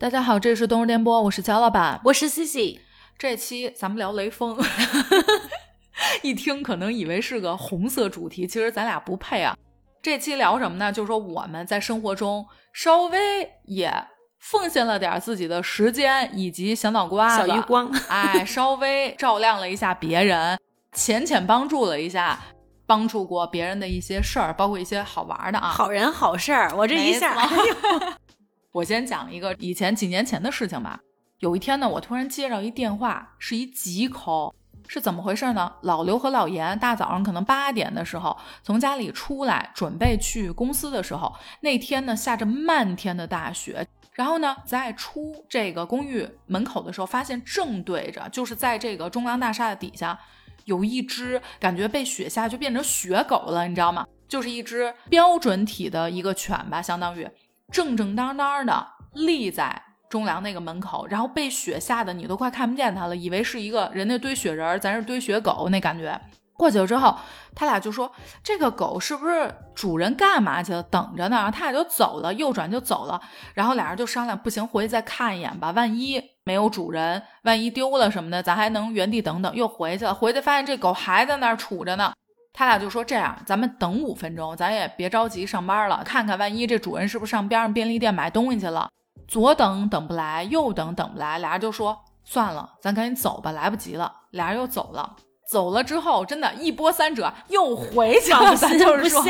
大家好，这里是东日电波，我是乔老板，我是 Cici。这期咱们聊雷锋，一听可能以为是个红色主题，其实咱俩不配啊。这期聊什么呢？就是说我们在生活中稍微也奉献了点自己的时间以及小脑瓜、小余光，哎，稍微照亮了一下别人，浅浅帮助了一下，帮助过别人的一些事儿，包括一些好玩的啊，好人好事儿。我这一下。我先讲一个以前几年前的事情吧。有一天呢，我突然接到一电话，是一急哭是怎么回事呢？老刘和老严大早上可能八点的时候从家里出来，准备去公司的时候，那天呢下着漫天的大雪。然后呢，在出这个公寓门口的时候，发现正对着就是在这个中粮大厦的底下，有一只感觉被雪下就变成雪狗了，你知道吗？就是一只标准体的一个犬吧，相当于。正正当当的立在中粮那个门口，然后被雪吓得你都快看不见它了，以为是一个人家堆雪人，咱是堆雪狗那感觉。过去了之后，他俩就说这个狗是不是主人干嘛去了？等着呢。他俩就走了，右转就走了。然后俩人就商量，不行，回去再看一眼吧。万一没有主人，万一丢了什么的，咱还能原地等等。又回去了，回去发现这狗还在那儿杵着呢。他俩就说：“这样，咱们等五分钟，咱也别着急上班了，看看万一这主人是不是上边上便利店买东西去了。左等等不来，右等等不来，俩人就说算了，咱赶紧走吧，来不及了。俩人又走了，走了之后，真的一波三折，又回去了。咱就是说，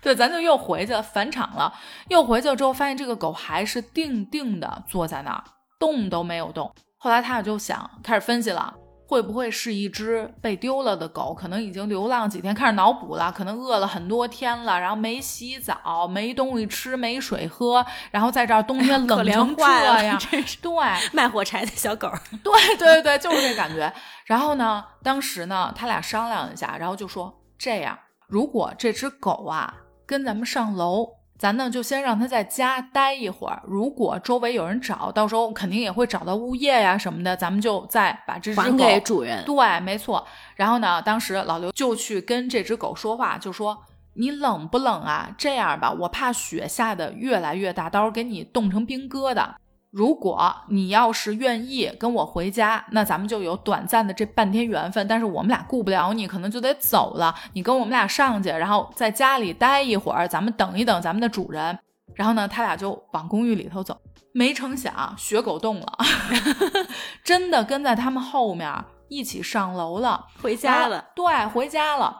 对，咱就又回去了，返场了。又回去了之后，发现这个狗还是定定的坐在那儿，动都没有动。后来他俩就想开始分析了。”会不会是一只被丢了的狗？可能已经流浪几天，开始脑补了。可能饿了很多天了，然后没洗澡，没东西吃，没水喝，然后在这儿冬天 冷成这样，真是对卖火柴的小狗。对对对，就是这感觉。然后呢，当时呢，他俩商量一下，然后就说这样：如果这只狗啊跟咱们上楼。咱呢就先让他在家待一会儿，如果周围有人找到时候肯定也会找到物业呀什么的，咱们就再把这只狗还给主人。对，没错。然后呢，当时老刘就去跟这只狗说话，就说：“你冷不冷啊？这样吧，我怕雪下的越来越大，到时候给你冻成冰疙瘩。”如果你要是愿意跟我回家，那咱们就有短暂的这半天缘分。但是我们俩顾不了你，可能就得走了。你跟我们俩上去，然后在家里待一会儿，咱们等一等咱们的主人。然后呢，他俩就往公寓里头走。没成想，雪狗动了，真的跟在他们后面一起上楼了，回家了。对，回家了。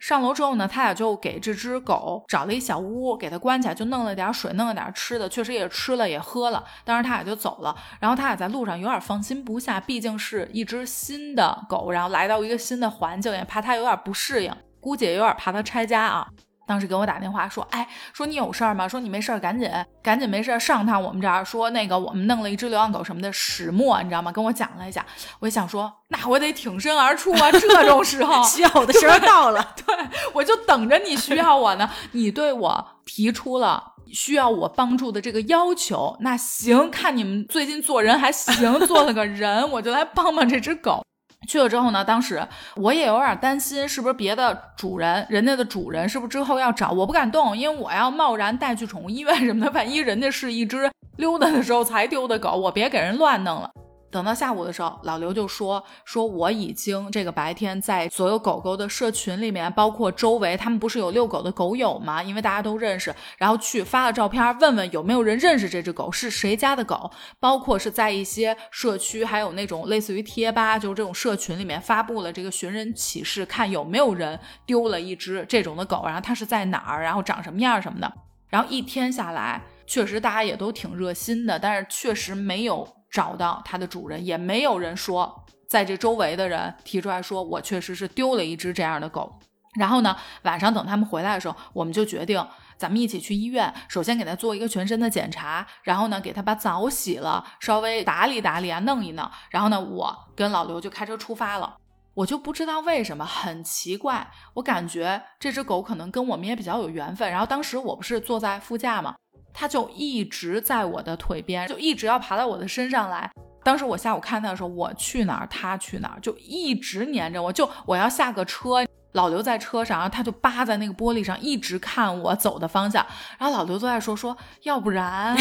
上楼之后呢，他俩就给这只狗找了一小屋，给它关起来，就弄了点水，弄了点吃的，确实也吃了，也喝了。当时他俩就走了。然后他俩在路上有点放心不下，毕竟是一只新的狗，然后来到一个新的环境，也怕它有点不适应，估计也有点怕它拆家啊。当时给我打电话说，哎，说你有事儿吗？说你没事儿，赶紧赶紧没事儿上趟我们这儿。说那个我们弄了一只流浪狗什么的，始末你知道吗？跟我讲了一下。我就想说，那我得挺身而出啊，这种时候 需要我的时候到了。对，我就等着你需要我呢。你对我提出了需要我帮助的这个要求，那行，看你们最近做人还行，做了个人，我就来帮帮这只狗。去了之后呢，当时我也有点担心，是不是别的主人，人家的主人是不是之后要找我不敢动，因为我要贸然带去宠物医院什么的，万一人家是一只溜达的时候才丢的狗，我别给人乱弄了。等到下午的时候，老刘就说：“说我已经这个白天在所有狗狗的社群里面，包括周围，他们不是有遛狗的狗友吗？因为大家都认识，然后去发了照片，问问有没有人认识这只狗，是谁家的狗。包括是在一些社区，还有那种类似于贴吧，就是这种社群里面发布了这个寻人启事，看有没有人丢了一只这种的狗，然后它是在哪儿，然后长什么样什么的。然后一天下来，确实大家也都挺热心的，但是确实没有。”找到它的主人，也没有人说，在这周围的人提出来说，我确实是丢了一只这样的狗。然后呢，晚上等他们回来的时候，我们就决定，咱们一起去医院，首先给他做一个全身的检查，然后呢，给他把澡洗了，稍微打理打理啊，弄一弄。然后呢，我跟老刘就开车出发了。我就不知道为什么，很奇怪，我感觉这只狗可能跟我们也比较有缘分。然后当时我不是坐在副驾吗？它就一直在我的腿边，就一直要爬到我的身上来。当时我下午看他的时候，我去哪儿它去哪儿，就一直黏着我。就我要下个车，老刘在车上，然后他就扒在那个玻璃上，一直看我走的方向。然后老刘都在说说，要不然，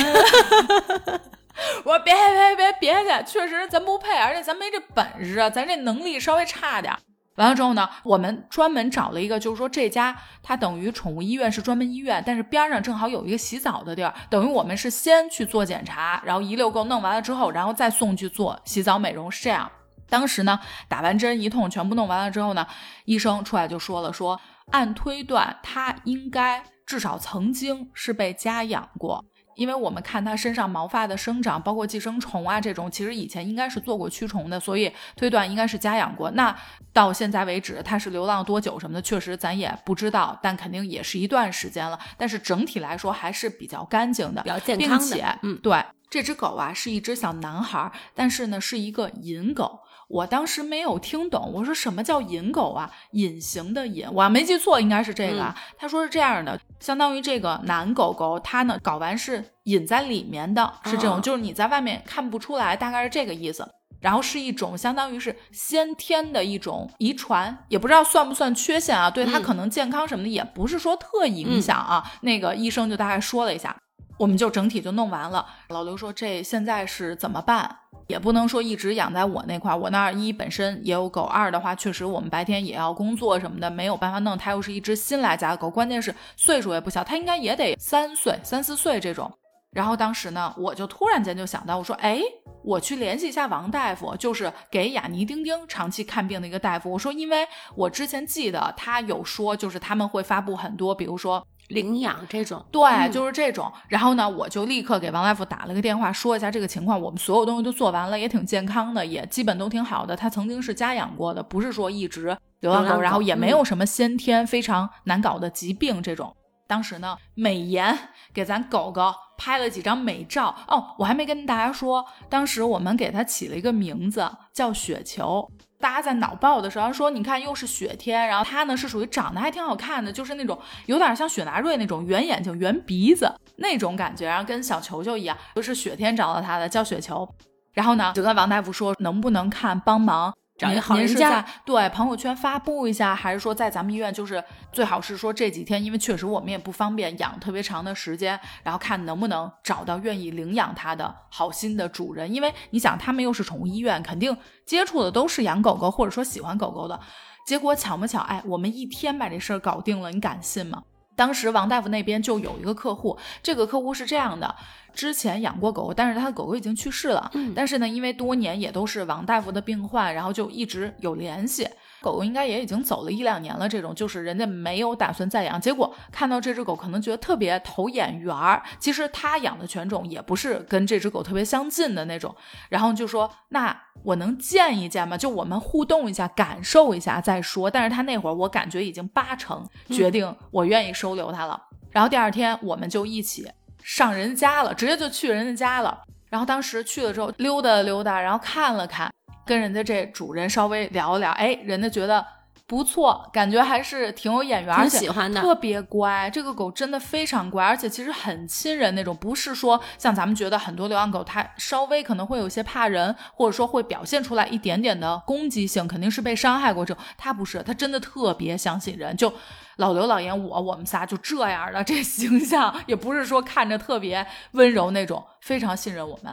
我说别别别别去，确实咱不配，而且咱没这本事，咱这能力稍微差点。完了之后呢，我们专门找了一个，就是说这家它等于宠物医院是专门医院，但是边上正好有一个洗澡的地儿，等于我们是先去做检查，然后一溜够弄完了之后，然后再送去做洗澡美容，是这样。当时呢，打完针一通全部弄完了之后呢，医生出来就说了，说按推断它应该至少曾经是被家养过。因为我们看它身上毛发的生长，包括寄生虫啊这种，其实以前应该是做过驱虫的，所以推断应该是家养过。那到现在为止，它是流浪多久什么的，确实咱也不知道，但肯定也是一段时间了。但是整体来说还是比较干净的，比较健康的。并且，嗯，对，这只狗啊是一只小男孩，但是呢是一个银狗。我当时没有听懂，我说什么叫隐狗啊？隐形的隐，我要没记错，应该是这个。啊。他说是这样的，相当于这个男狗狗，它呢睾丸是隐在里面的，是这种，就是你在外面看不出来，大概是这个意思。然后是一种相当于是先天的一种遗传，也不知道算不算缺陷啊？对它可能健康什么的也不是说特影响啊。那个医生就大概说了一下。我们就整体就弄完了。老刘说：“这现在是怎么办？也不能说一直养在我那块儿。我那儿一本身也有狗，二的话确实我们白天也要工作什么的，没有办法弄。它又是一只新来家的狗，关键是岁数也不小，它应该也得三岁、三四岁这种。然后当时呢，我就突然间就想到，我说：哎，我去联系一下王大夫，就是给雅尼丁丁长期看病的一个大夫。我说，因为我之前记得他有说，就是他们会发布很多，比如说。”领养这种，对，就是这种。然后呢，我就立刻给王大夫打了个电话，说一下这个情况。我们所有东西都做完了，也挺健康的，也基本都挺好的。他曾经是家养过的，不是说一直流浪狗，然后也没有什么先天非常难搞的疾病这种。当时呢，美颜给咱狗狗拍了几张美照。哦，我还没跟大家说，当时我们给它起了一个名字，叫雪球。大家在脑爆的时候说，你看又是雪天，然后他呢是属于长得还挺好看的，就是那种有点像雪纳瑞那种圆眼睛、圆鼻子那种感觉，然后跟小球球一样，就是雪天找到他的，叫雪球。然后呢，就跟王大夫说，能不能看帮忙。您您是在对朋友圈发布一下，还是说在咱们医院？就是最好是说这几天，因为确实我们也不方便养特别长的时间，然后看能不能找到愿意领养它的好心的主人。因为你想，他们又是宠物医院，肯定接触的都是养狗狗或者说喜欢狗狗的。结果巧不巧，哎，我们一天把这事儿搞定了，你敢信吗？当时王大夫那边就有一个客户，这个客户是这样的。之前养过狗，但是他的狗狗已经去世了。嗯，但是呢，因为多年也都是王大夫的病患，然后就一直有联系。狗狗应该也已经走了一两年了，这种就是人家没有打算再养。结果看到这只狗，可能觉得特别投眼缘儿。其实他养的犬种也不是跟这只狗特别相近的那种，然后就说：“那我能见一见吗？就我们互动一下，感受一下再说。”但是他那会儿我感觉已经八成决定，我愿意收留它了。然后第二天我们就一起。上人家了，直接就去人家家了。然后当时去了之后溜达溜达，然后看了看，跟人家这主人稍微聊聊，哎，人家觉得。不错，感觉还是挺有眼缘，而且特别乖。这个狗真的非常乖，而且其实很亲人那种，不是说像咱们觉得很多流浪狗它稍微可能会有些怕人，或者说会表现出来一点点的攻击性，肯定是被伤害过这种。它不是，它真的特别相信人。就老刘、老严，我我们仨就这样的，这形象也不是说看着特别温柔那种，非常信任我们。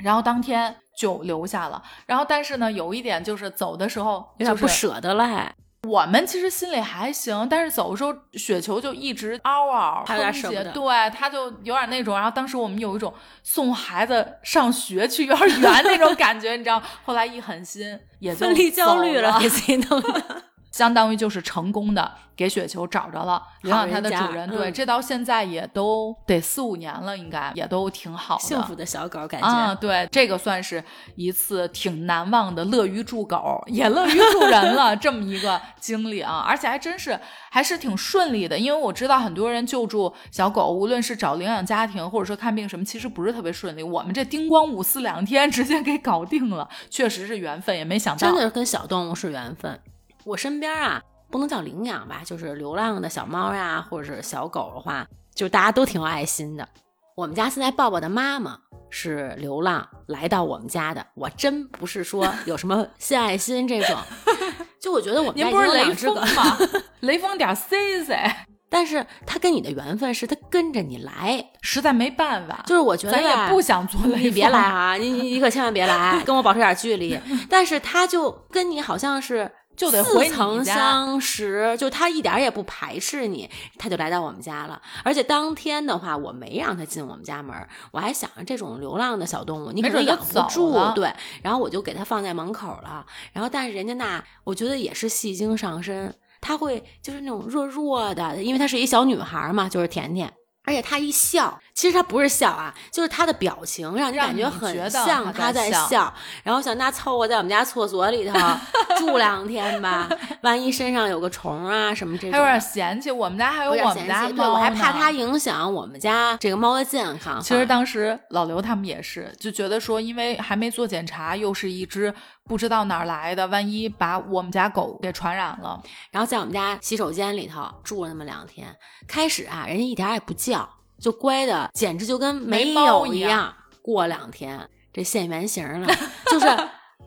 然后当天就留下了。然后但是呢，有一点就是走的时候有点不舍得了。我们其实心里还行，但是走的时候雪球就一直嗷嗷哼唧，对，他就有点那种。然后当时我们有一种送孩子上学去幼儿园那种感觉，你知道？后来一狠心，也就分离焦虑了，给自己弄的。相当于就是成功的给雪球找着了领养它的主人，对，这到现在也都得四五年了，应该也都挺好的，幸福的小狗感觉。啊，对，这个算是一次挺难忘的乐于助狗也乐于助人了 这么一个经历啊，而且还真是还是挺顺利的，因为我知道很多人救助小狗，无论是找领养家庭或者说看病什么，其实不是特别顺利，我们这叮咣五四两天 直接给搞定了，确实是缘分，也没想到。真的跟小动物是缘分。我身边啊，不能叫领养吧，就是流浪的小猫呀，或者是小狗的话，就大家都挺有爱心的。我们家现在抱抱的妈妈是流浪来到我们家的，我真不是说 有什么献爱心这种，就我觉得我们家不是雷锋吗？雷锋点 C C，但是它跟你的缘分是它跟着你来，实在没办法，就是我觉得咱也不想做雷锋你别来啊，你你你可千万别来，跟我保持点距离。但是它就跟你好像是。就得回似曾相识，就他一点也不排斥你，他就来到我们家了。而且当天的话，我没让他进我们家门，我还想着这种流浪的小动物，你可能养不住，对。然后我就给他放在门口了。然后，但是人家那，我觉得也是戏精上身，他会就是那种弱弱的，因为她是一小女孩嘛，就是甜甜。而且她一笑，其实他不是笑啊，就是他的表情让你感觉很像他在笑。然后想那凑合在我们家厕所里头 住两天吧，万一身上有个虫啊什么这种，还有点嫌弃。我们家还有我们家猫，我还怕它影响我们家这个猫的健康。其实当时老刘他们也是就觉得说，因为还没做检查，又是一只不知道哪儿来的，万一把我们家狗给传染了。然后在我们家洗手间里头住了那么两天，开始啊，人家一点也不叫。就乖的，简直就跟没有一样。过两天这现原形了，就是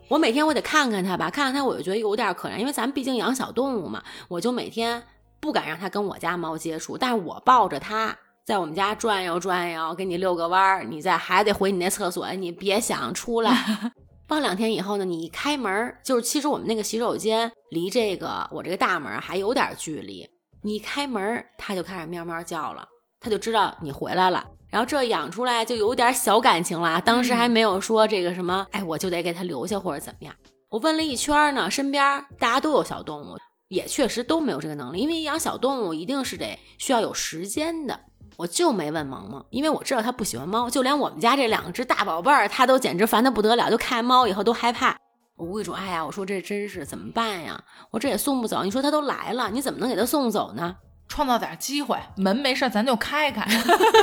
我每天我得看看它吧，看看它我就觉得有点可怜，因为咱们毕竟养小动物嘛，我就每天不敢让它跟我家猫接触，但是我抱着它在我们家转悠转悠，给你遛个弯儿，你再还得回你那厕所，你别想出来。放两天以后呢，你一开门，就是其实我们那个洗手间离这个我这个大门还有点距离，你一开门，它就开始喵喵叫了。他就知道你回来了，然后这养出来就有点小感情了。当时还没有说这个什么，哎，我就得给他留下或者怎么样。我问了一圈呢，身边大家都有小动物，也确实都没有这个能力，因为养小动物一定是得需要有时间的。我就没问萌萌，因为我知道他不喜欢猫，就连我们家这两只大宝贝儿，他都简直烦得不得了，就看猫以后都害怕。我无意中，哎呀，我说这真是怎么办呀？我这也送不走。你说他都来了，你怎么能给他送走呢？创造点机会，门没事咱就开开。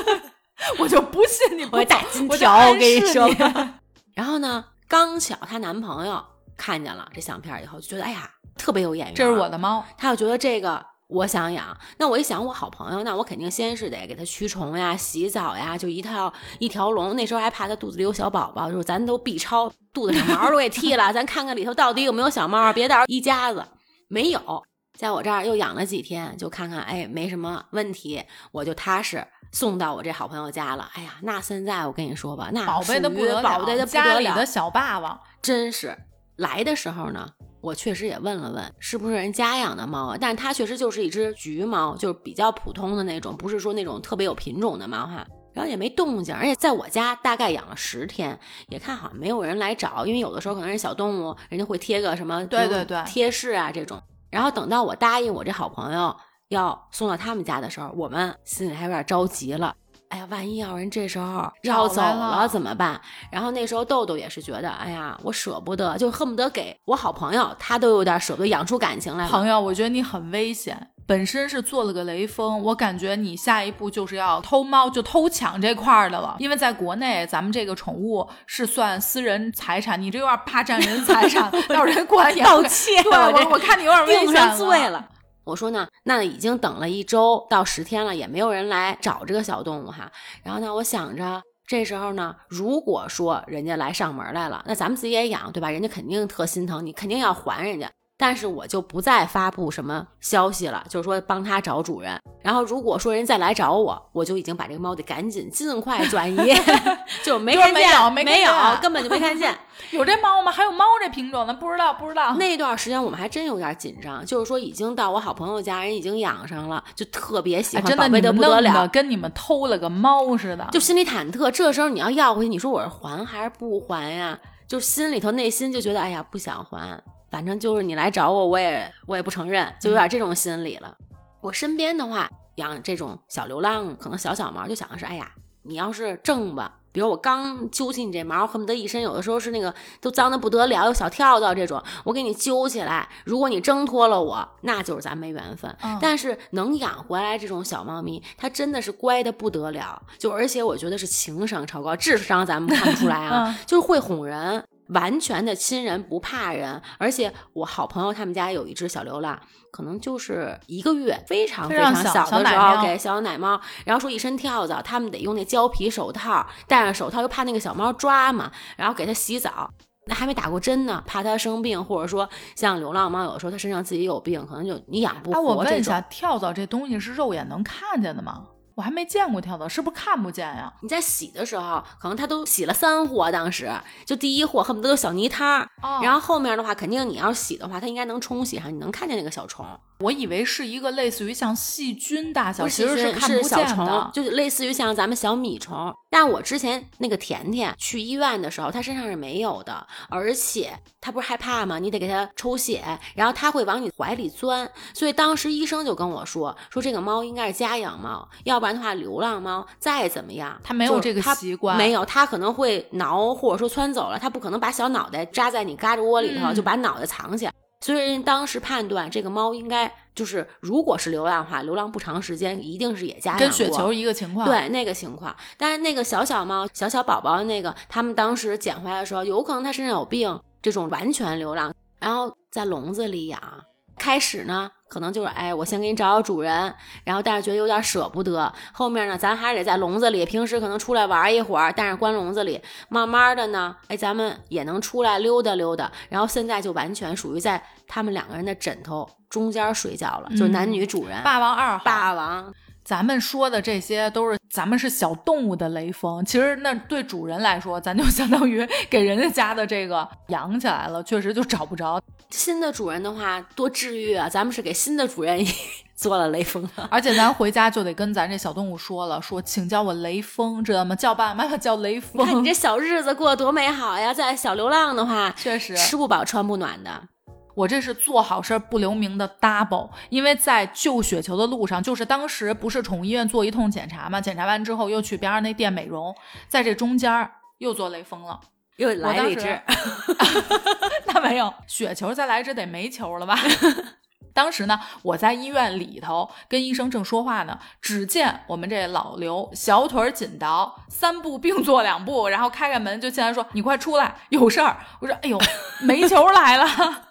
我就不信你不打金条，我跟你说。然后呢，刚巧她男朋友看见了这相片以后，就觉得哎呀，特别有眼缘。这是我的猫，他就觉得这个我想养。那我一想，我好朋友，那我肯定先是得给他驱虫呀、洗澡呀，就一套一条龙。那时候还怕他肚子里有小宝宝，就是咱都 B 超，肚子上毛都给剃了，咱看看里头到底有没有小猫，别到时候一家子没有。在我这儿又养了几天，就看看，哎，没什么问题，我就踏实送到我这好朋友家了。哎呀，那现在我跟你说吧，那宝贝的不得了，宝贝的不得了，家里的小霸王，真是来的时候呢，我确实也问了问，是不是人家养的猫啊？但是它确实就是一只橘猫，就是比较普通的那种，不是说那种特别有品种的猫哈。然后也没动静，而且在我家大概养了十天，也看好像没有人来找，因为有的时候可能是小动物，人家会贴个什么对对对贴士啊这种。然后等到我答应我这好朋友要送到他们家的时候，我们心里还有点着急了。哎呀，万一要人这时候要走了怎么办？然后那时候豆豆也是觉得，哎呀，我舍不得，就恨不得给我好朋友，他都有点舍不得养出感情来。朋友，我觉得你很危险，本身是做了个雷锋，我感觉你下一步就是要偷猫，就偷抢这块的了。因为在国内，咱们这个宠物是算私人财产，你这有点霸占人财产，要人过来盗窃。对，我我看你有点危险了。我说呢，那已经等了一周到十天了，也没有人来找这个小动物哈。然后呢，我想着这时候呢，如果说人家来上门来了，那咱们自己也养，对吧？人家肯定特心疼你，肯定要还人家。但是我就不再发布什么消息了，就是说帮他找主人。然后如果说人再来找我，我就已经把这个猫得赶紧尽快转移，就没看见，没有，根本就没看见。有这猫吗？还有猫这品种呢？不知道，不知道。那段时间我们还真有点紧张，就是说已经到我好朋友家，人已经养上了，就特别喜欢，宝贝的不得了，跟你们偷了个猫似的，就心里忐忑。这时候你要要回去，你说我是还还是不还呀？就心里头内心就觉得，哎呀，不想还。反正就是你来找我，我也我也不承认，就有点这种心理了。我身边的话养这种小流浪，可能小小毛，就想的是，哎呀，你要是挣吧，比如我刚揪起你这毛，恨不得一身有的时候是那个都脏的不得了，有小跳蚤这种，我给你揪起来。如果你挣脱了我，那就是咱没缘分。但是能养回来这种小猫咪，它真的是乖的不得了，就而且我觉得是情商超高，智商咱们看不出来啊，就是会哄人。完全的亲人不怕人，而且我好朋友他们家有一只小流浪，可能就是一个月，非常非常小的时候给小奶猫，然后说一身跳蚤，他们得用那胶皮手套，戴上手套又怕那个小猫抓嘛，然后给它洗澡，那还没打过针呢，怕它生病，或者说像流浪猫，有的时候它身上自己有病，可能就你养不活，我。问一下，跳蚤这东西是肉眼能看见的吗？我还没见过跳蚤，是不是看不见呀？你在洗的时候，可能它都洗了三货，当时就第一货恨不得都小泥汤儿，哦然后后面的话，肯定你要洗的话，它应该能冲洗上，你能看见那个小虫。我以为是一个类似于像细菌大小，不其实是看不小虫见的，。就是类似于像咱们小米虫。但我之前那个甜甜去医院的时候，它身上是没有的，而且它不是害怕吗？你得给它抽血，然后它会往你怀里钻。所以当时医生就跟我说，说这个猫应该是家养猫，要不然的话，流浪猫再怎么样，它没有这个习惯没有，它可能会挠或者说窜走了，它不可能把小脑袋扎在你嘎吱窝里头，嗯就把脑袋藏起来。所以人当时判断这个猫应该就是，如果是流浪的话，流浪不长时间，一定是也家养跟雪过球一个情况。，对那个情况。但是那个小小猫、小小宝宝那个，他们当时捡回来的时候，有可能它身上有病，这种完全流浪，然后在笼子里养。开始呢，可能就是哎，我先给你找找主人，然后但是觉得有点舍不得。后面呢，咱还是得在笼子里，平时可能出来玩一会儿，但是关笼子里，慢慢的呢，哎，咱们也能出来溜达溜达。然后现在就完全属于在他们两个人的枕头中间睡觉了，就是男女主人。霸王二号，霸王，咱们说的这些都是咱们是小动物的雷锋，其实那对主人来说，咱就 相当于给人家家的这个养起来了，确实就找不着。新的主人的话多治愈啊！咱们是给新的主人 做了雷锋了。而且咱回家就得跟咱这小动物说了，说请叫我雷锋，知道吗？叫爸爸妈妈叫雷锋。看你这小日子过得多美好呀！在小流浪的话，确实，吃不饱穿不暖的。我这是做好事儿不留名的 double，因为在救雪球的路上，就是当时不是宠物医院做一通检查嘛，检查完之后又去边上那店美容，在这中间又做雷锋了。又来了一只，那没有雪球再来一只得没球了吧？当时呢，我在医院里头跟医生正说话呢，只见我们这老刘小腿儿紧倒，三步并作两步，然后开开门就进来说：“你快出来，有事儿。”我说：“哎呦，煤球来了。”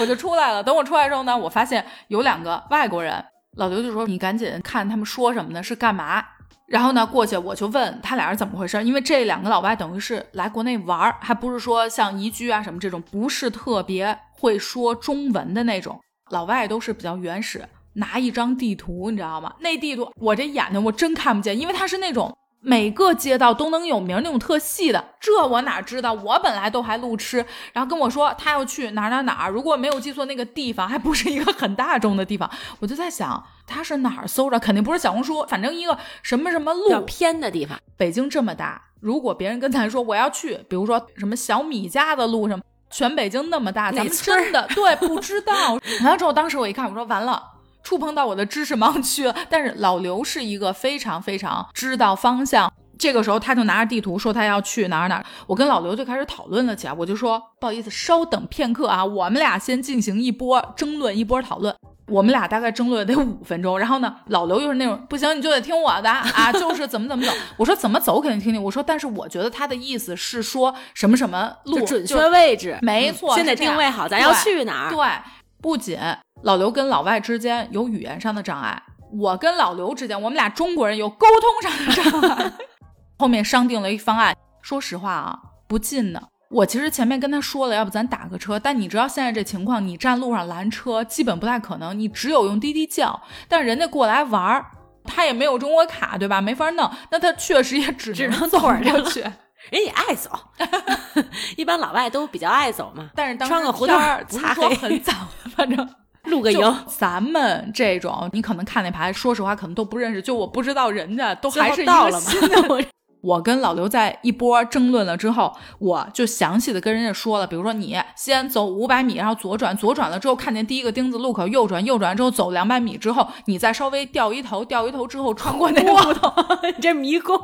我就出来了。等我出来之后呢，我发现有两个外国人，老刘就说：“你赶紧看他们说什么呢？是干嘛？”然后呢，过去我就问他俩是怎么回事，因为这两个老外等于是来国内玩，还不是说像移居啊什么这种，不是特别会说中文的那种。老外都是比较原始，拿一张地图，你知道吗？那地图我这眼睛我真看不见，因为它是那种每个街道都能有名那种特细的，这我哪知道？我本来都还路痴，然后跟我说他要去哪儿哪儿哪儿，如果没有记错那个地方还不是一个很大众的地方，我就在想他是哪儿搜着，肯定不是小红书，反正一个什么什么路，偏的地方。北京这么大，如果别人跟咱说我要去，比如说什么小米家的路什么，全北京那么大，咱们真的对不知道。完了之后，当时我一看，我说完了。触碰到我的知识盲区了，但是老刘是一个非常非常知道方向。这个时候，他就拿着地图说他要去哪儿哪儿。我跟老刘就开始讨论了起来。我就说不好意思，稍等片刻啊，我们俩先进行一波争论，一波讨论。我们俩大概争论得五分钟，然后呢，老刘又是那种不行，你就得听我的啊，就是怎么怎么走。我说怎么走肯定听听。我说但是我觉得他的意思是说什么什么路准就确位置，没错先得定位好，咱要去哪儿。对，不仅老刘跟老外之间有语言上的障碍，我跟老刘之间，我们俩中国人有沟通上的障碍。后面商定了一方案，说实话啊，不近呢。我其实前面跟他说了，要不咱打个车，但你知道现在这情况，你站路上拦车基本不太可能，你只有用滴滴叫。但人家过来玩儿，他也没有中国卡，对吧？没法弄，那他确实也只只能走能腿儿过去。人也爱走，一般老外都比较爱走嘛，但是当时穿个胡天儿同擦不是说黑很早，反正就露个营。咱们这种，你可能看那牌，说实话可能都不认识。就我不知道人家都还是到了吗我。跟老刘在一波争论了之后，我就详细的跟人家说了，比如说你先走五百米，然后左转，左转了之后看见第一个钉子路口右转，右转之后走两百米之后，你再稍微掉一头，掉一头之后穿过那个胡同。你这迷宫，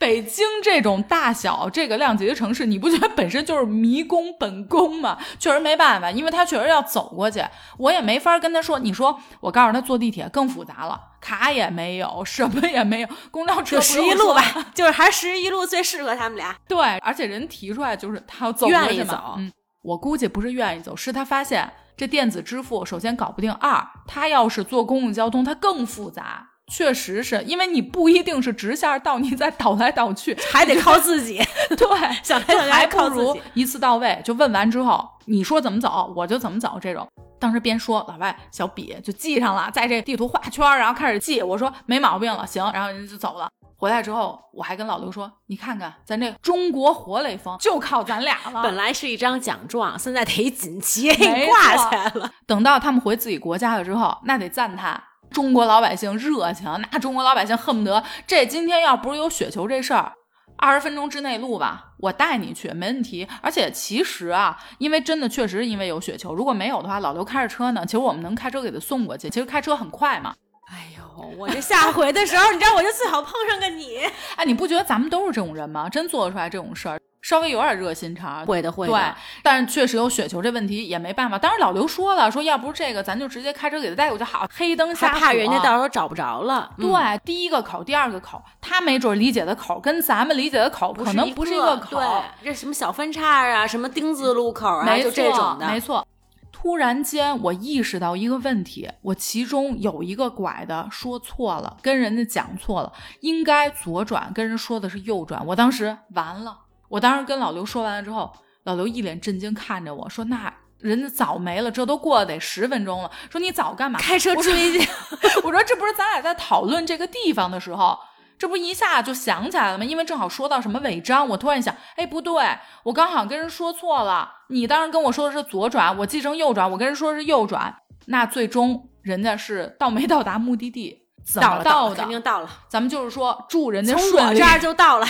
北京这种大小、这个量级的城市，你不觉得本身就是迷宫本宫吗？确实没办法，因为他确实要走过去，我也没法跟他说。你说我告诉他坐地铁更复杂了，卡也没有，什么也没有，公交车十一路吧，就是还是十一路最适合他们俩。对，而且人提出来就是他要走过去嘛愿意走嗯，我估计不是愿意走，是他发现这电子支付首先搞不定，二他要是坐公共交通，他更复杂。确实是因为你不一定是直线到，你再倒来倒去，还得靠自己。对，想来想去还不靠如。一次到位。就问完之后，你说怎么走，我就怎么走。这种，当时边说，老外小笔就记上了，在这地图画圈儿，然后开始记。我说没毛病了，行，然后人家就走了。回来之后，我还跟老刘说，你看看咱这中国活雷锋就靠咱俩了。本来是一张奖状，现在得一锦旗给挂起来了。等到他们回自己国家了之后，那得赞叹中国老百姓热情，那中国老百姓恨不得这今天要不是有雪球这事儿，二十分钟之内录吧，我带你去没问题。而且其实啊，因为真的确实因为有雪球，如果没有的话，老刘开着车呢，其实我们能开车给他送过去，其实开车很快嘛。哎呦，我这下回的时候，你知道我就最好碰上个你。哎，你不觉得咱们都是这种人吗？真做得出来这种事儿，稍微有点热心肠，会的，会的。对，但是确实有雪球这问题也没办法。当然老刘说了，说要不是这个，咱就直接开车给他带过去好，黑灯瞎怕人家到时候找不着了。嗯对，第一个口，第二个口，他没准理解的口跟咱们理解的口可能不是一个口，对，这什么小分叉啊，什么丁字路口啊，就这种的，没错。突然间，我意识到一个问题，我其中有一个拐的说错了，跟人家讲错了，应该左转，跟人说的是右转。我当时完了，我当时跟老刘说完了之后，老刘一脸震惊看着我说：“那人家早没了，这都过了得十分钟了。说你早干嘛？开车追去。我说这不是咱俩在讨论这个地方的时候。”这不一下就想起来了吗？因为正好说到什么违章，我突然想，哎，不对，我刚好跟人说错了。你当时跟我说的是左转，我记成右转，我跟人说的是右转。那最终人家是到没到达目的地？怎么到的？肯定到了。咱们就是说祝人家从顺利。我这儿就到了。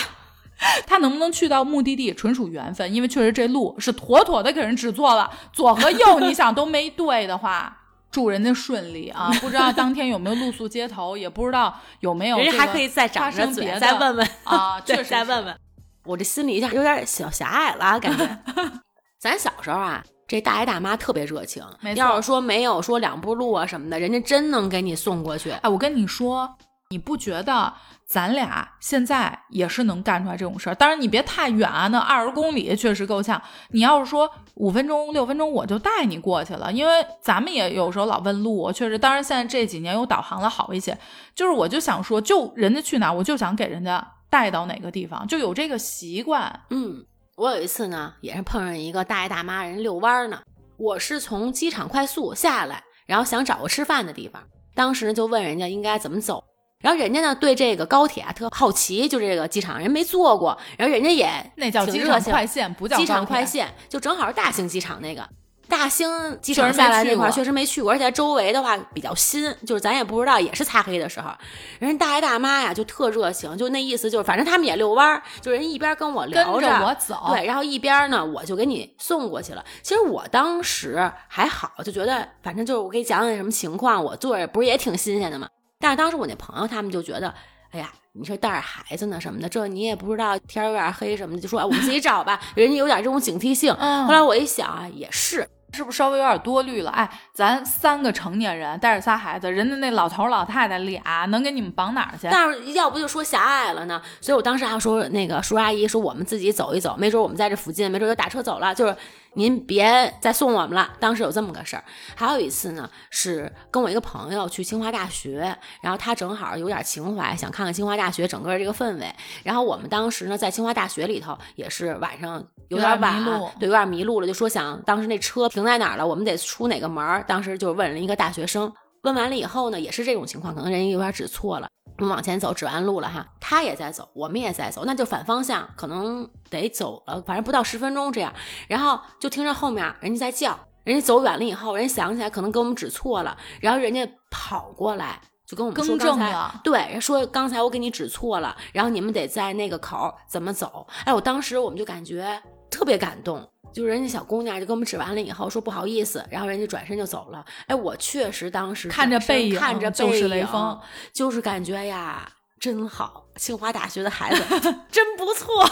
他能不能去到目的地，纯属缘分。因为确实这路是妥妥的给人指错了，左和右你想都没对的话。祝人家顺利啊！不知道当天有没有露宿街头，也不知道有没有人家还可以再发长着嘴生再问问啊，对确实是再问问。我这心里一下有点小狭隘了，感觉。咱小时候啊，这大爷大妈特别热情要是说没有说两步路啊什么的，人家真能给你送过去。哎，我跟你说，你不觉得咱俩现在也是能干出来这种事儿？当然你别太远啊，那二十公里确实够呛。你要是说五分钟、六分钟，我就带你过去了，因为咱们也有时候老问路，确实。当然现在这几年有导航了好一些，就是我就想说，就人家去哪，我就想给人家带到哪个地方，就有这个习惯。嗯，我有一次呢，也是碰上一个大爷大妈，人遛弯儿呢。我是从机场快速下来，然后想找个吃饭的地方，当时就问人家应该怎么走。然后人家呢对这个高铁啊特好奇，就这个机场人没坐过，然后人家也那叫机场快线，不叫机场快线，就正好是大兴机场那个。大兴机场下来那块儿确实没去过，而且周围的话比较新，就是咱也不知道，也是擦黑的时候，人家大爷大妈呀就特热情，就那意思就是，反正他们也遛弯儿，就人一边跟我聊着我走。对，然后一边呢我就给你送过去了。其实我当时还好，就觉得反正就是我给你讲讲什么情况，我坐着不是也挺新鲜的嘛。但是当时我那朋友他们就觉得，哎呀，你说带着孩子呢什么的，这你也不知道天有点黑什么的，就说哎我们自己找吧，人家有点这种警惕性。嗯后来我一想啊，也是，是不是稍微有点多虑了？哎，咱三个成年人带着仨孩子，人家那老头老太太俩能给你们绑哪儿去？但是要不就说狭隘了呢？所以我当时还说那个叔叔阿姨说我们自己走一走，没准我们在这附近，没准就打车走了，就是您别再送我们了。当时有这么个事儿。还有一次呢，是跟我一个朋友去清华大学，然后他正好有点情怀，想看看清华大学整个这个氛围。然后我们当时呢在清华大学里头也是晚上有点晚，对，有点迷路了，就说想当时那车停在哪儿了，我们得出哪个门儿。当时就问了一个大学生，问完了以后呢，也是这种情况，可能人家有点指错了。我们往前走，指完路了哈，他也在走，我们也在走，那就反方向，可能得走了，反正不到十分钟这样。然后就听着后面人家在叫，人家走远了以后，人家想起来可能给我们指错了，然后人家跑过来就跟我们说更刚才正了。对，人说刚才我给你指错了，然后你们得在那个口儿怎么走。哎，我当时我们就感觉特别感动，就人家小姑娘就给我们指完了以后说不好意思，然后人家转身就走了。哎，我确实当时看着背影看着就是背影雷锋，就是感觉呀。真好，清华大学的孩子 真不错。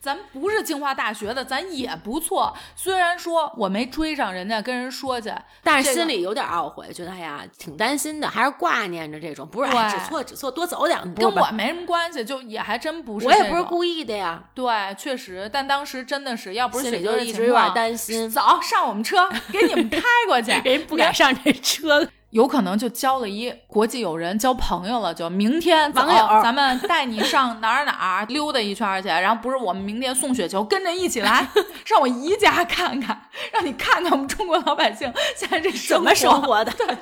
咱不是清华大学的，咱也不错。虽然说我没追上人家，跟人说去，但是心里有点懊悔，觉得哎呀挺担心的，还是挂念着这种，不是哎对指错只错多走两步跟我没什么关系，就也还真不是。我也不是故意的呀，对，确实，但当时真的是，要不是心里就一直有点担心。走上我们车，给你们开过去。人不敢上这车，有可能就交了一国际友人，交朋友了，就明天走网友咱们带你上哪儿哪儿溜达一圈去，然后不是我们明天送雪球，跟着一起来，上我姨家看看，让你看看我们中国老百姓现在这什么生活。活的？对，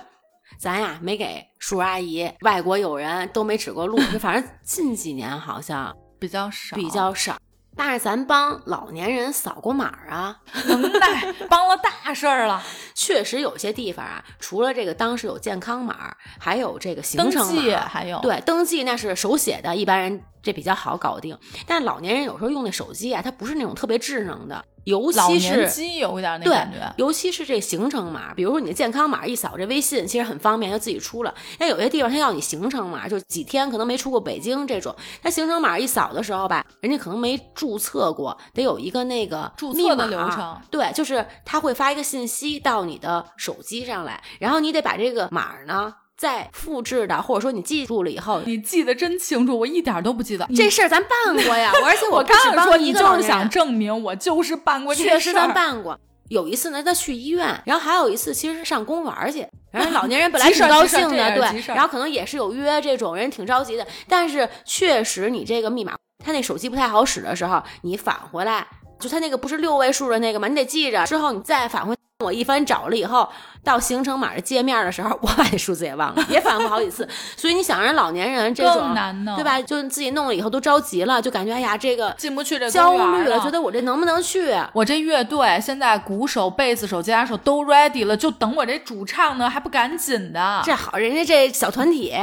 咱呀没给叔叔阿姨、外国友人都没指过路，就反正近几年好像比较少，比较少。但是咱帮老年人扫过码啊，能耐，帮了大事儿了。确实有些地方啊，除了这个当时有健康码，还有这个行登程记码。还有，对，登记那是手写的，一般人这比较好搞定。但老年人有时候用那手机啊，它不是那种特别智能的，尤其是年机有点那对感觉。尤其是这行程码，比如说你的健康码一扫这微信，其实很方便，就自己出了。但有些地方它要你行程码，就几天可能没出过北京这种，它行程码一扫的时候吧，人家可能没注册过，得有一个那个注册的流程。对，就是他会发一个信息到你的手机上来，然后你得把这个码呢再复制的，或者说你记住了以后。你记得真清楚，我一点都不记得。这事儿咱办过呀，我而且我刚刚说，你就是想证明我就是办过这确实咱办过。有一次呢，他去医院，然后还有一次其实是上公园去，然后老年人本来 急事挺高兴的，对，然后可能也是有约这种人挺着急的，但是确实你这个密码，他那手机不太好使的时候，你返回来，就他那个不是六位数的那个嘛，你得记着，之后你再返回。我一番找了以后，到行程码的界面的时候，我把这数字也忘了，也反复好几次。所以你想让老年人这种更难呢，对？吧？就是自己弄了以后都着急了，就感觉哎呀，这个进不去这焦虑了，觉得我这能不能去？我这乐队现在鼓手、贝斯手、吉他手都 ready 了，就等我这主唱呢，还不赶紧的？这好，人家这小团体，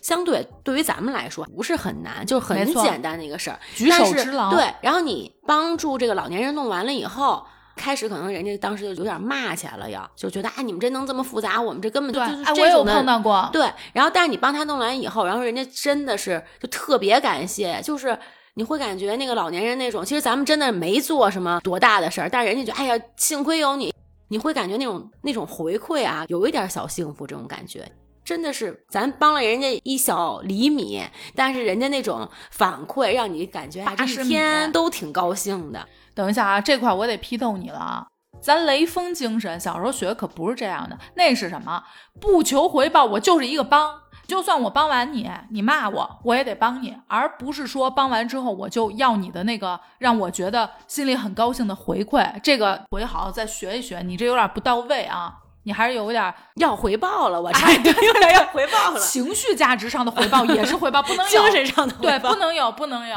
相对对于咱们来说不是很难，就是很简单的一个事儿，举手之劳对，然后你帮助这个老年人弄完了以后。开始可能人家当时就有点骂起来了，要就觉得啊，你们这弄这么复杂，我们这根本就对，就是哎，我也有碰到过，对，然后但是你帮他弄完以后，然后人家真的是就特别感谢，就是你会感觉那个老年人那种，其实咱们真的没做什么多大的事儿，但是人家就哎呀，幸亏有你，你会感觉那种那种回馈啊，有一点小幸福这种感觉。真的是，咱帮了人家一小厘米，但是人家那种反馈让你感觉啊，这一天都挺高兴的。等一下啊，这块我得批斗你了啊！咱雷锋精神小时候学的可不是这样的，那是什么？不求回报，我就是一个帮。就算我帮完你，你骂我，我也得帮你，而不是说帮完之后我就要你的那个让我觉得心里很高兴的回馈。这个我也好好再学一学，你这有点不到位啊！你还是 有点要回报了，我这、哎对有点要回报了，情绪价值上的回报也是回报，不能有 精神上的回报对，不能有，不能有。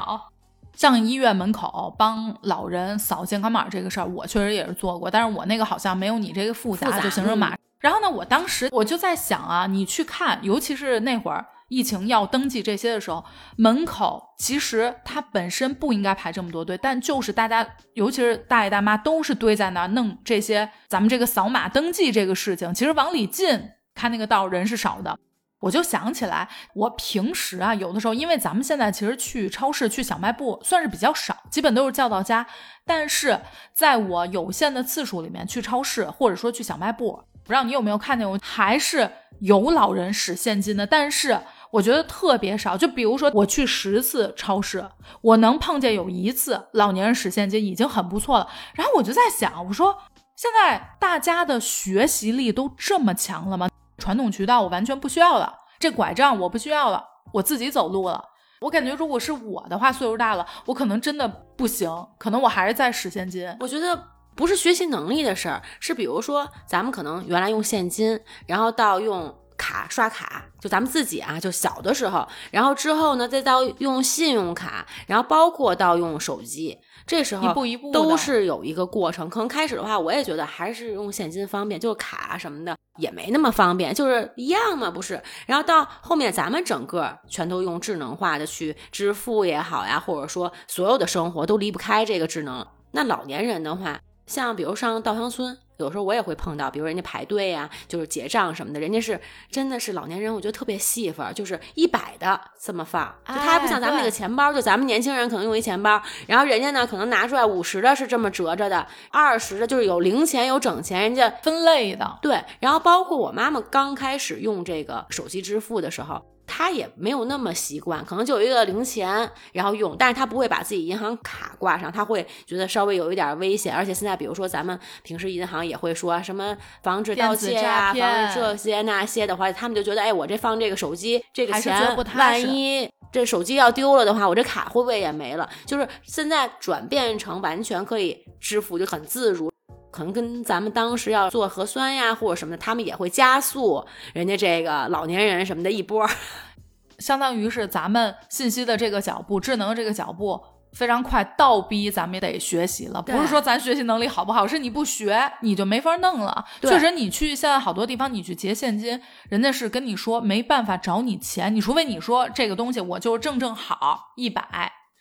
上医院门口帮老人扫健康码这个事儿，我确实也是做过，但是我那个好像没有你这个复杂，复杂就行政码。然后呢，我当时我就在想啊，你去看，尤其是那会儿疫情要登记这些的时候，门口其实它本身不应该排这么多队，但就是大家，尤其是大爷大妈，都是堆在那儿弄这些咱们这个扫码登记这个事情。其实往里进，看那个道人是少的。我就想起来，我平时啊，有的时候，因为咱们现在其实去超市、去小卖部算是比较少，基本都是叫到家。但是在我有限的次数里面，去超市或者说去小卖部，不知道你有没有看见我，还是有老人使现金的，但是我觉得特别少。就比如说，我去十次超市，我能碰见有一次老年人使现金，已经很不错了。然后我就在想，我说现在大家的学习力都这么强了吗？传统渠道我完全不需要了，这拐杖我不需要了，我自己走路了。我感觉如果是我的话，岁数大了，我可能真的不行，可能我还是在使现金。我觉得不是学习能力的事儿，是比如说咱们可能原来用现金，然后到用卡刷卡，就咱们自己啊，就小的时候，然后之后呢，再到用信用卡，然后包括到用手机，这时候一步一步都是有一个过程。可能开始的话，我也觉得还是用现金方便，就是卡什么的也没那么方便，就是一样嘛，不是？然后到后面咱们整个全都用智能化的去支付也好呀，或者说所有的生活都离不开这个智能。那老年人的话，像比如上稻香村，有时候我也会碰到，比如人家排队呀、就是结账什么的，人家是真的是老年人，我觉得特别细分，就是一百的这么放，就他还不像咱们那个钱包，就咱们年轻人可能用一钱包，然后人家呢可能拿出来五十的是这么折着的，二十的就是有零钱有整钱，人家分类的，对，然后包括我妈妈刚开始用这个手机支付的时候，他也没有那么习惯，可能就有一个零钱，然后用，但是他不会把自己银行卡挂上，他会觉得稍微有一点危险。而且现在，比如说咱们平时银行也会说什么防止盗窃啊，防止这些那些的话，他们就觉得，哎，我这放这个手机这个钱，万一这手机要丢了的话，我这卡会不会也没了？就是现在转变成完全可以支付，就很自如。可能跟咱们当时要做核酸呀，或者什么的，他们也会加速人家这个老年人什么的一波，相当于是咱们信息的这个脚步，智能这个脚步非常快，倒逼咱们也得学习了。不是说咱学习能力好不好，是你不学你就没法弄了。确实，你去现在好多地方，你去结现金，人家是跟你说没办法找你钱，你除非你说这个东西我就正正好一百，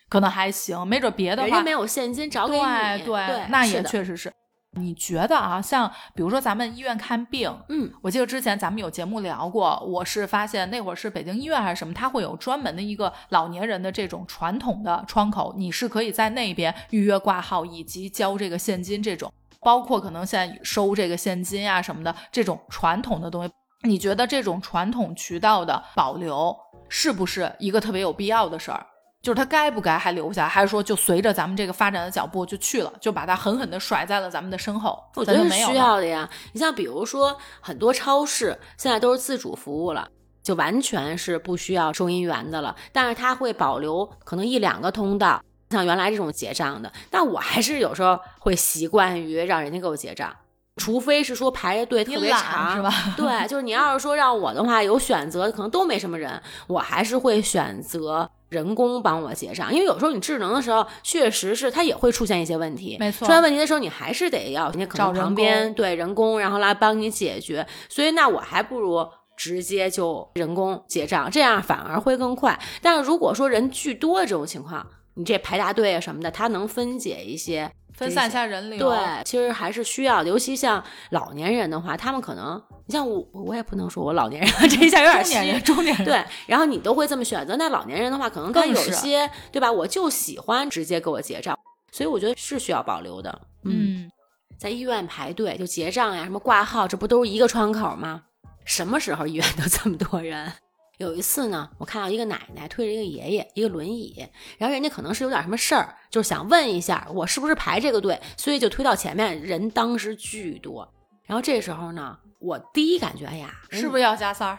可能还行，没准别的话人家没有现金找给你，对，那也确实是。你觉得啊，像比如说咱们医院看病，嗯，我记得之前咱们有节目聊过，我是发现那会儿是北京医院还是什么，它会有专门的一个老年人的这种传统的窗口，你是可以在那边预约挂号以及交这个现金这种，包括可能现在收这个现金呀什么的这种传统的东西，你觉得这种传统渠道的保留是不是一个特别有必要的事儿？就是他该不该还留下，还是说就随着咱们这个发展的脚步就去了，就把他狠狠的甩在了咱们的身后？我觉得需要的呀。你像比如说很多超市现在都是自主服务了，就完全是不需要收银员的了。但是他会保留可能一两个通道，像原来这种结账的。但我还是有时候会习惯于让人家给我结账，除非是说排着队特别长，是吧？对，就是你要是说让我的话有选择，可能都没什么人，我还是会选择。人工帮我结账，因为有时候你智能的时候，确实是它也会出现一些问题。没错，出现问题的时候，你还是得要人家可能旁边对人工，然后来帮你解决。所以那我还不如直接就人工结账，这样反而会更快。但是如果说人巨多的这种情况，你这排大队啊什么的，它能分解一些。分散一下人流，对，其实还是需要。尤其像老年人的话，他们可能，你像我，我也不能说我老年人，这一下有点中年人，中年人。对，然后你都会这么选择。那老年人的话，可能他有些，对吧？我就喜欢直接给我结账，所以我觉得是需要保留的。嗯，在医院排队就结账呀，什么挂号，这不都是一个窗口吗？什么时候医院都这么多人？有一次呢，我看到一个奶奶推着一个爷爷，一个轮椅，然后人家可能是有点什么事儿，就是想问一下我是不是排这个队，所以就推到前面，人当时巨多。然后这时候呢，我第一感觉，哎呀，是不是要加塞儿？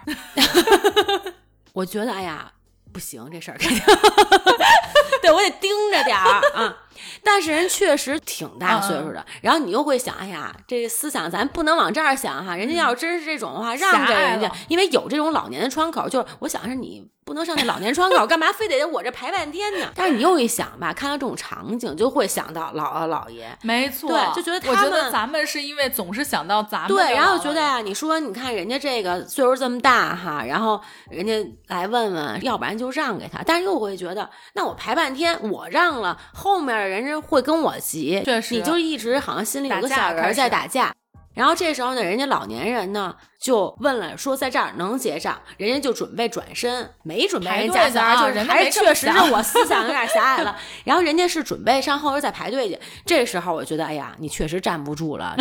我觉得，哎呀，不行，这事儿肯定，对我得盯着点儿啊。但是人确实挺大岁数的，然后你又会想，哎呀，这思想咱不能往这儿想哈，人家要是真是这种的话，让给人家，因为有这种老年的窗口，就是我想是你。不能上那老年窗口，干嘛非得我这排半天呢？但是你又一想吧，看到这种场景，就会想到姥姥姥爷。没错，对，就觉得他们咱们是因为总是想到咱们。对，然后觉得呀，你说你看人家这个岁数这么大哈，然后人家来问问，要不然就让给他。但是又会觉得，那我排半天，我让了，后面的人家会跟我急，确实，你就一直好像心里有个小人在打架。然后这时候呢，人家老年人呢。就问了，说在这儿能结账，人家就准备转身，没准备人家啊，就是还确实是我思想有点狭隘了。然后人家是准备上后边再排队去，这时候我觉得，哎呀，你确实站不住了。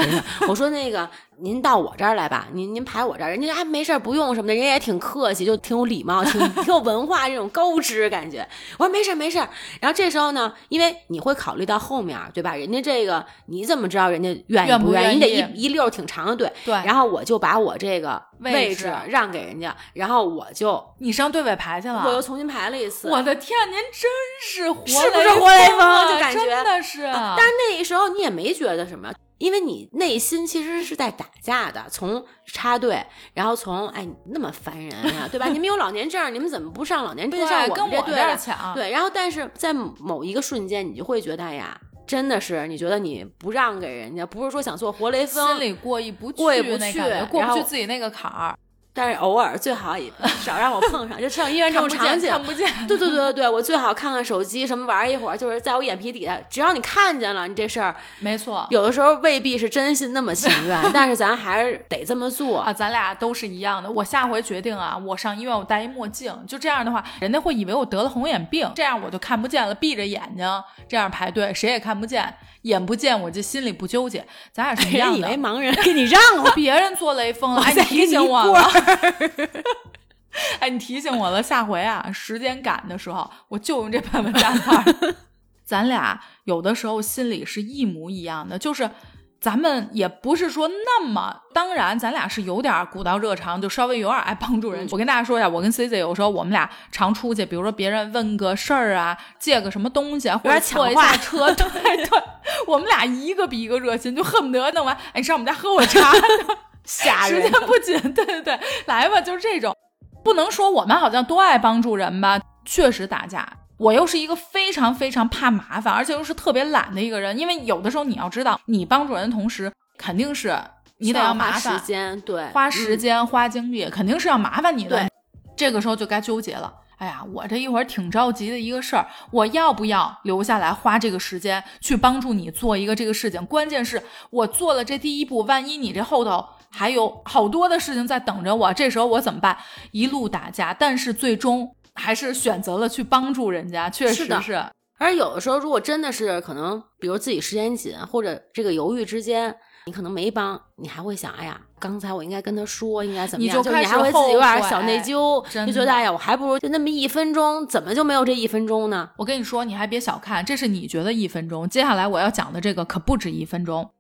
我说那个您到我这儿来吧，您您排我这儿，人家还没事不用什么的，人家也挺客气，就挺有礼貌，挺 挺有文化这种高知感觉。我说没事没事。然后这时候呢，因为你会考虑到后面对吧？人家这个你怎么知道人家愿意不愿意？你得一一溜挺长的队。对。然后我就把我这。个位置让给人家，然后我就你上队尾排去了，我又重新排了一次。我的天，您真是活是不是活雷锋？就感觉真的是。但是那时候你也没觉得什么，因为你内心其实是在打架的。从插队，然后从哎那么烦人呀，对吧？你们有老年证，你们怎么不上老年证？上我们这队抢。对，然后但是在某一个瞬间，你就会觉得呀。真的是，你觉得你不让给人家，不是说想做活雷锋，心里过意不去，过意不去，过不去自己那个坎儿。但是偶尔最好也 少让我碰上，就像医院这种场景，看不见。对对对对对，我最好看看手机什么玩一会儿，就是在我眼皮底下，只要你看见了，你这事儿没错。有的时候未必是真心那么情愿，但是咱还是得这么做啊。咱俩都是一样的。我下回决定啊，我上医院我戴一墨镜，就这样的话，人家会以为我得了红眼病，这样我就看不见了，闭着眼睛这样排队，谁也看不见。眼不见我就心里不纠结，咱俩是一样的。以为盲人给你让了，别人做雷锋了，还提醒我了。哎，你提醒我了，下回啊，时间赶的时候，我就用这半碗大菜。咱俩有的时候心里是一模一样的，就是。咱们也不是说那么，当然，咱俩是有点古道热肠，就稍微有点爱帮助人。我跟大家说一下，我跟 C C 有时候我们俩常出去，比如说别人问个事儿啊，借个什么东西啊，或者抢一下车，对对，我们俩一个比一个热心，就恨不得弄完，哎，你上我们家喝我茶，吓人。时间不紧，对对对，来吧，就是这种，不能说我们好像多爱帮助人吧，确实打架。我又是一个非常非常怕麻烦，而且又是特别懒的一个人。因为有的时候你要知道，你帮助人的同时，肯定是你得要麻烦，时间对，花时间花精力，肯定是要麻烦你的。这个时候就该纠结了。哎呀，我这一会儿挺着急的一个事儿，我要不要留下来花这个时间去帮助你做一个这个事情？关键是我做了这第一步，万一你这后头还有好多的事情在等着我，这时候我怎么办？一路打架，但是最终。还是选择了去帮助人家，确实是。而有的时候，如果真的是可能，比如自己时间紧，或者这个犹豫之间，你可能没帮，你还会想，哎呀，刚才我应该跟他说，应该怎么样？就你还会自己有点小内疚，就觉得，哎呀，我还不如就那么一分钟，怎么就没有这一分钟呢？我跟你说，你还别小看，这是你觉得一分钟，接下来我要讲的这个可不止一分钟。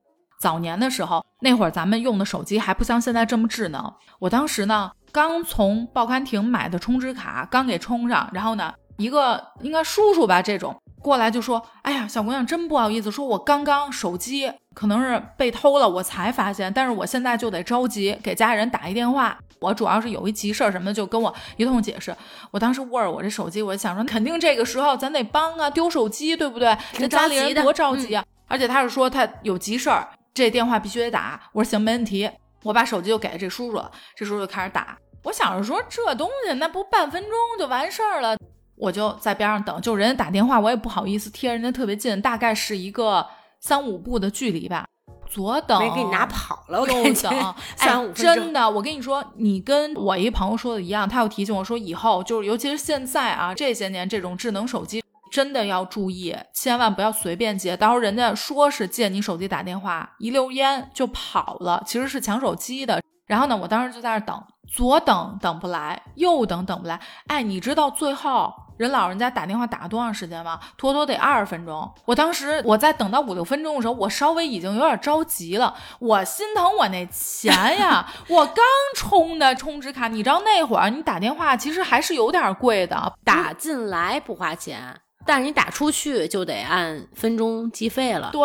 早年的时候，那会儿咱们用的手机还不像现在这么智能，我当时呢。刚从报刊亭买的充值卡，刚给充上，然后呢，一个应该叔叔吧，这种过来就说：“哎呀，小姑娘，真不好意思，说我刚刚手机可能是被偷了，我才发现，但是我现在就得着急给家里人打一电话，我主要是有一急事儿什么的，就跟我一通解释。我当时握着我这手机，我就想说，肯定这个时候咱得帮啊，丢手机对不对？这家里人多着急啊！而且他是说他有急事儿，这电话必须得打。我说行，没问题，我把手机就给这叔叔了，这叔叔就开始打。我想着说这东西那不半分钟就完事儿了，我就在边上等。就人家打电话，我也不好意思贴人家特别近，大概是一个三五步的距离吧。左等没给你拿跑了，我右等三五真的，我跟你说，你跟我一朋友说的一样，他又提醒我说，以后就是尤其是现在啊，这些年这种智能手机真的要注意，千万不要随便接。到时候人家说是借你手机打电话，一溜烟就跑了，其实是抢手机的。然后呢，我当时就在那等。左等等不来，右等等不来，哎，你知道最后人老人家打电话打了多长时间吗？妥妥得二十分钟。我当时我在等到五六分钟的时候，我稍微已经有点着急了，我心疼我那钱呀，我刚充的充值卡，你知道那会儿你打电话其实还是有点贵的，打进来不花钱，但是你打出去就得按分钟计费了。对。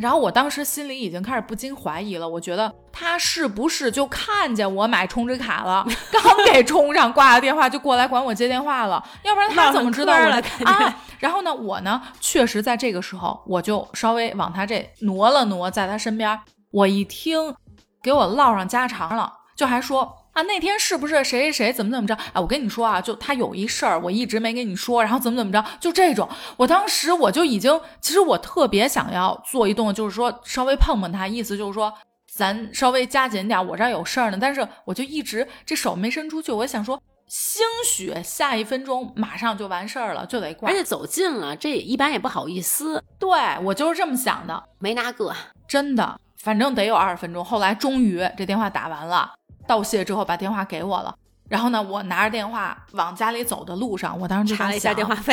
然后我当时心里已经开始不禁怀疑了，我觉得他是不是就看见我买充值卡了，刚给充上，挂了电话就过来管我接电话了，要不然他怎么知道我啊？然后呢，我呢确实在这个时候，我就稍微往他这挪了挪，在他身边，我一听，给我唠上家常了，就还说。啊，那天是不是谁谁谁怎么怎么着？哎，我跟你说啊，就他有一事儿，我一直没跟你说，然后怎么怎么着，就这种。我当时我就已经，其实我特别想要做一动，就是说稍微碰碰他，意思就是说咱稍微加紧点，我这儿有事儿呢。但是我就一直这手没伸出去，我想说，兴许下一分钟马上就完事儿了，就得挂。而且走近了，这一般也不好意思。对我就是这么想的，没拿个，真的，反正得有二十分钟。后来终于这电话打完了。道谢之后，把电话给我了。然后呢，我拿着电话往家里走的路上，我当时就查了一下电话费。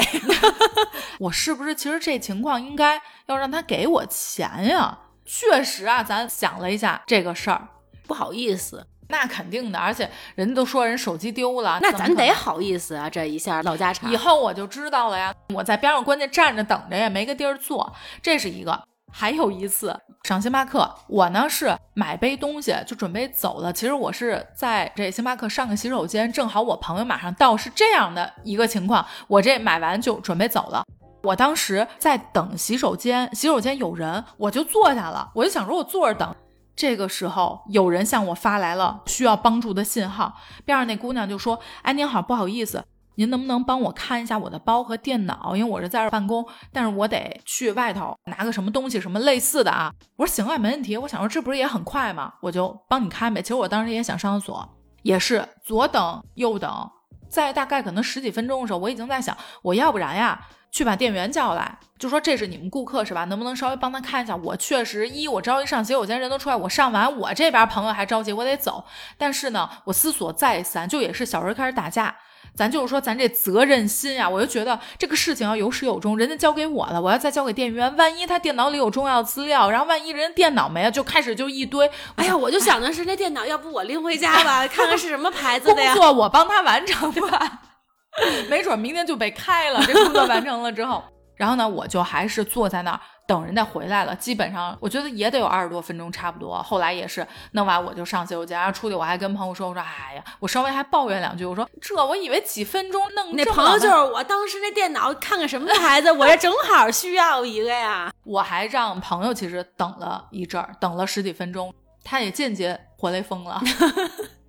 我是不是其实这情况应该要让他给我钱呀？确实啊，咱想了一下这个事儿，不好意思。那肯定的，而且人家都说人手机丢了，那咱得好意思啊。这一下老家常，以后我就知道了呀。我在边上关键站着等着也没个地儿坐，这是一个。还有一次上星巴克，我呢是买杯东西就准备走了。其实我是在这星巴克上个洗手间，正好我朋友马上到，是这样的一个情况。我这买完就准备走了。我当时在等洗手间，洗手间有人，我就坐下了。我就想说，我坐着等。这个时候有人向我发来了需要帮助的信号，边上那姑娘就说：“哎，您好，不好意思。”您能不能帮我看一下我的包和电脑？因为我是在这办公，但是我得去外头拿个什么东西，什么类似的啊。我说行啊，没问题。我想说这不是也很快吗？我就帮你看呗。其实我当时也想上厕所，也是左等右等，在大概可能十几分钟的时候，我已经在想，我要不然呀，去把店员叫来，就说这是你们顾客是吧？能不能稍微帮他看一下？我确实一我着急上洗手间，人都出来，我上完我这边朋友还着急，我得走。但是呢，我思索再三，就也是小人开始打架。咱就是说，咱这责任心呀，我就觉得这个事情要有始有终，人家交给我了，我要再交给店员，万一他电脑里有重要资料，然后万一人电脑没了，就开始就一堆。哎呀，我就想的是，那电脑要不我拎回家吧，看看是什么牌子的呀？工作我帮他完成吧，没准明天就被开了。这工作完成了之后，然后呢，我就还是坐在那儿。等人家回来了，基本上我觉得也得有二十多分钟，差不多。后来也是弄完我就上洗手间，然后出去我还跟朋友说：“我说哎呀，我稍微还抱怨两句，我说这我以为几分钟弄。”那朋友就是我当时那电脑看看什么牌子，我这正好需要一个呀。我还让朋友其实等了一阵儿，等了十几分钟，他也间接活雷锋了。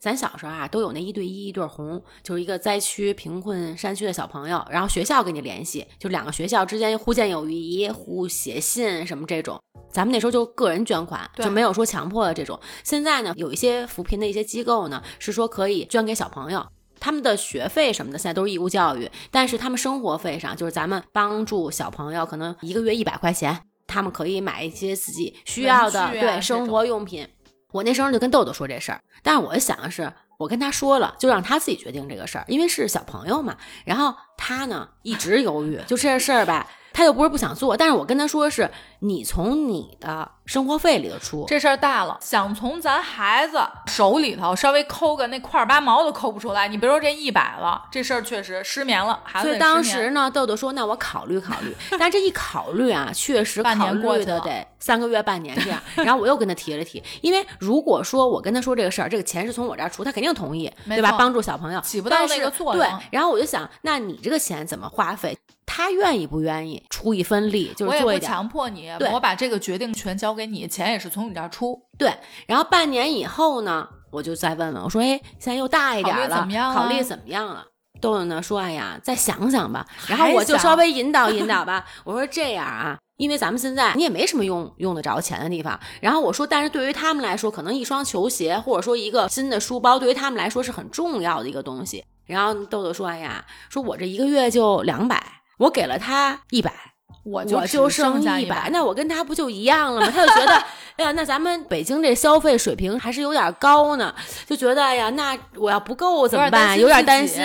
咱小时候啊，都有那一对一一对红，就是一个灾区贫困山区的小朋友，然后学校跟你联系，就两个学校之间互建友谊、互写信什么这种。咱们那时候就个人捐款，就没有说强迫的这种。现在呢，有一些扶贫的一些机构呢，是说可以捐给小朋友，他们的学费什么的现在都是义务教育，但是他们生活费上，就是咱们帮助小朋友，可能一个月一百块钱，他们可以买一些自己需要的对生活用品。我那时候就跟豆豆说这事儿，但是我想的是，我跟他说了，就让他自己决定这个事儿，因为是小朋友嘛。然后他呢一直犹豫，就这事儿吧。他又不是不想做，但是我跟他说是，你从你的生活费里头出，这事儿大了。想从咱孩子手里头稍微抠个那块八毛都抠不出来，你别说这一百了，这事儿确实失眠了。孩子所以当时呢，豆豆说，那我考虑考虑。但这一考虑啊，确实考虑的得三个月半年这样。然后我又跟他提了提，因为如果说我跟他说这个事儿，这个钱是从我这儿出，他肯定同意，对吧？帮助小朋友起不到那个作用。对，然后我就想，那你这个钱怎么花费？他愿意不愿意出一份力，就是做一点。强迫你，我把这个决定权交给你，钱也是从你这儿出。对，然后半年以后呢，我就再问问，我说，哎，现在又大一点了，考虑怎么样了？豆豆呢说，哎呀，再想想吧。然后我就稍微引导引导吧。我说这样啊，因为咱们现在你也没什么用用得着钱的地方。然后我说，但是对于他们来说，可能一双球鞋或者说一个新的书包，对于他们来说是很重要的一个东西。然后豆豆说，哎呀，说我这一个月就两百。我给了他一百，我我就剩一百，那我跟他不就一样了吗？他就觉得，哎呀，那咱们北京这消费水平还是有点高呢，就觉得，哎呀，那我要不够怎么办？有点担心。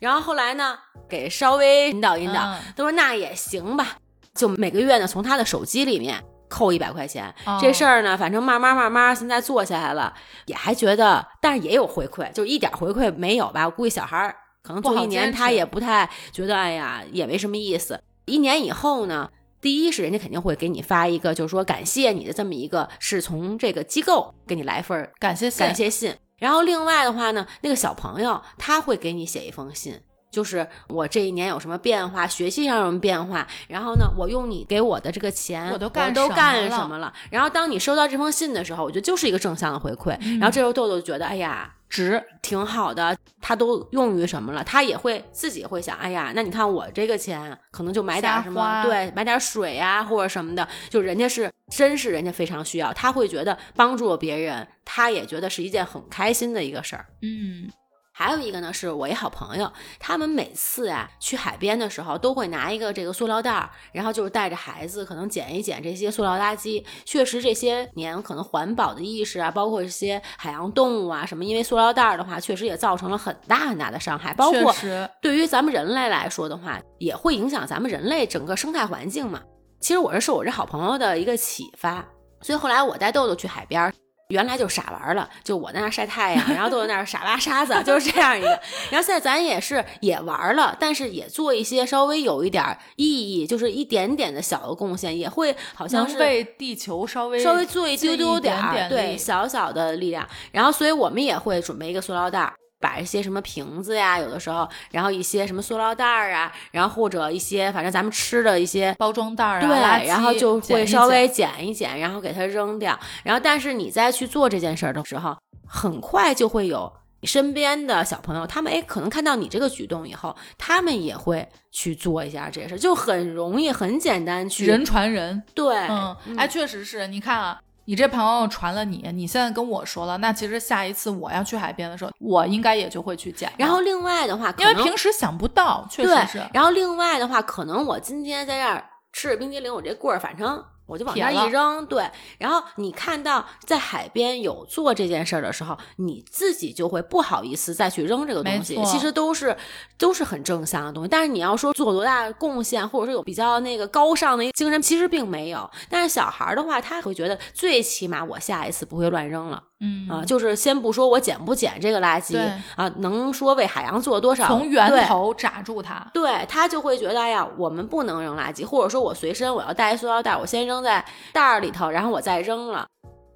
然后后来呢，给稍微引导引导，他说那也行吧，就每个月呢从他的手机里面扣一百块钱。这事儿呢，反正慢慢慢慢现在做下来了，也还觉得，但是也有回馈，就一点回馈没有吧？我估计小孩儿。可能做一年，他也不太觉得，哎呀，也没什么意思。一年以后呢，第一是人家肯定会给你发一个，就是说感谢你的这么一个，是从这个机构给你来份感谢感谢信。然后另外的话呢，那个小朋友他会给你写一封信，就是我这一年有什么变化，学习上有什么变化。然后呢，我用你给我的这个钱，我都干都干什么了？然后当你收到这封信的时候，我觉得就是一个正向的回馈。然后这时候豆豆就觉得，哎呀。值挺好的，他都用于什么了？他也会自己会想，哎呀，那你看我这个钱可能就买点什么，对，买点水呀或者什么的，就人家是真是人家非常需要，他会觉得帮助了别人，他也觉得是一件很开心的一个事儿，嗯。还有一个呢，是我一好朋友，他们每次啊去海边的时候，都会拿一个这个塑料袋儿，然后就是带着孩子，可能捡一捡这些塑料垃圾。确实这些年可能环保的意识啊，包括一些海洋动物啊什么，因为塑料袋儿的话，确实也造成了很大很大的伤害。包括对于咱们人类来说的话，也会影响咱们人类整个生态环境嘛。其实我是受我这好朋友的一个启发，所以后来我带豆豆去海边。原来就傻玩了，就我在那晒太阳，然后都在那傻挖沙子，就是这样一个。然后现在咱也是也玩了，但是也做一些稍微有一点意义，就是一点点的小的贡献，也会好像是为地球稍微稍微做一丢丢点儿，对小小的力量。然后所以我们也会准备一个塑料袋。把一些什么瓶子呀，有的时候，然后一些什么塑料袋儿啊，然后或者一些反正咱们吃的一些包装袋儿啊，对，然后就会稍微捡一捡，然后给它扔掉。然后，但是你再去做这件事儿的时候，很快就会有身边的小朋友，他们哎，可能看到你这个举动以后，他们也会去做一下这事儿，就很容易，很简单，去人传人。对，嗯，哎，确实是你看啊。你这朋友传了你，你现在跟我说了，那其实下一次我要去海边的时候，我应该也就会去捡。然后另外的话，因为平时想不到，确实是。然后另外的话，可能我今天在这儿吃着冰激凌，我这棍儿反正。我就往那一扔，对。然后你看到在海边有做这件事儿的时候，你自己就会不好意思再去扔这个东西。其实都是都是很正向的东西。但是你要说做多大贡献，或者说有比较那个高尚的一个精神，其实并没有。但是小孩的话，他会觉得最起码我下一次不会乱扔了。嗯啊，就是先不说我捡不捡这个垃圾啊，能说为海洋做多少？从源头扎住它，对他就会觉得，哎呀，我们不能扔垃圾，或者说我随身我要带一塑料袋，我先扔在袋儿里头，然后我再扔了。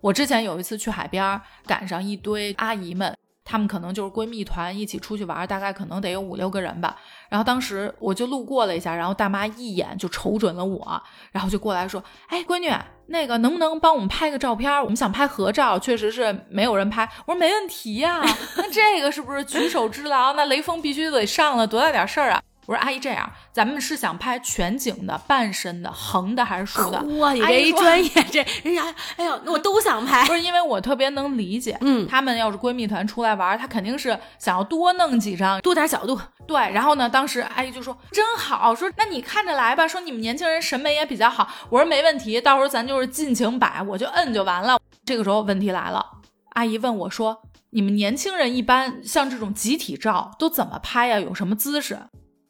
我之前有一次去海边，赶上一堆阿姨们。她们可能就是闺蜜团一起出去玩，大概可能得有五六个人吧。然后当时我就路过了一下，然后大妈一眼就瞅准了我，然后就过来说：“哎，闺女，那个能不能帮我们拍个照片？我们想拍合照，确实是没有人拍。”我说：“没问题呀，那这个是不是举手之劳？那雷锋必须得上了，多大点事儿啊？”我说阿姨，这样，咱们是想拍全景的、半身的、横的还是竖的？哇，你这一专业，这人家，哎呦，我都想拍。不是因为我特别能理解，嗯，他们要是闺蜜团出来玩，她肯定是想要多弄几张，多点角度。对，然后呢，当时阿姨就说真好，说那你看着来吧，说你们年轻人审美也比较好。我说没问题，到时候咱就是尽情摆，我就摁就完了。这个时候问题来了，阿姨问我说，你们年轻人一般像这种集体照都怎么拍呀？有什么姿势？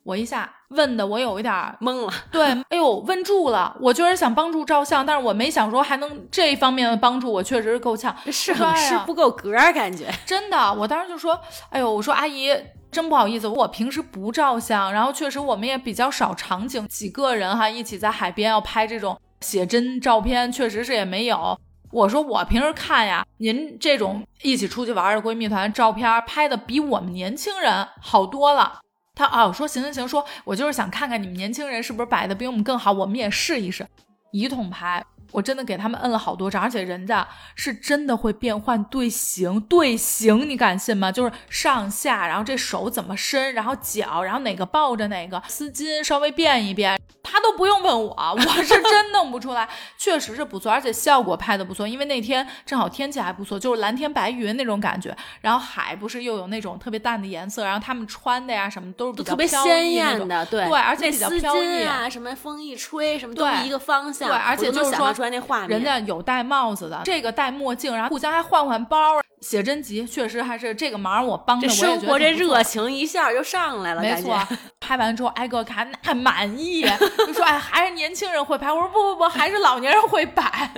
我一下问的我有一点懵了，对，哎呦，问住了。我就是想帮助照相，但是我没想说还能这方面的帮助，我确实是够呛，是是不够格感觉。真的，我当时就说，哎呦，我说阿姨，真不好意思，我平时不照相，然后确实我们也比较少场景，几个人哈一起在海边要拍这种写真照片，确实是也没有。我说我平时看呀，您这种一起出去玩的闺蜜团照片拍的比我们年轻人好多了。他啊，说行行行，说我就是想看看你们年轻人是不是摆的比我们更好，我们也试一试，一桶牌。我真的给他们摁了好多张，而且人家是真的会变换队形，队形你敢信吗？就是上下，然后这手怎么伸，然后脚，然后哪个抱着哪个，丝巾稍微变一变，他都不用问我，我是真弄不出来，确实是不错，而且效果拍的不错，因为那天正好天气还不错，就是蓝天白云那种感觉，然后海不是又有那种特别淡的颜色，然后他们穿的呀什么都是特别鲜艳的，对对，而且比较飘逸啊，什么风一吹什么都一个方向，对，而且就是说。那画面，人家有戴帽子的，这个戴墨镜，然后互相还换换包。写真集确实还是这个忙我帮着，生活这热情一下就上来了，没错。拍完之后挨个看，那满意，就说哎，还是年轻人会拍。我说不不不，还是老年人会摆。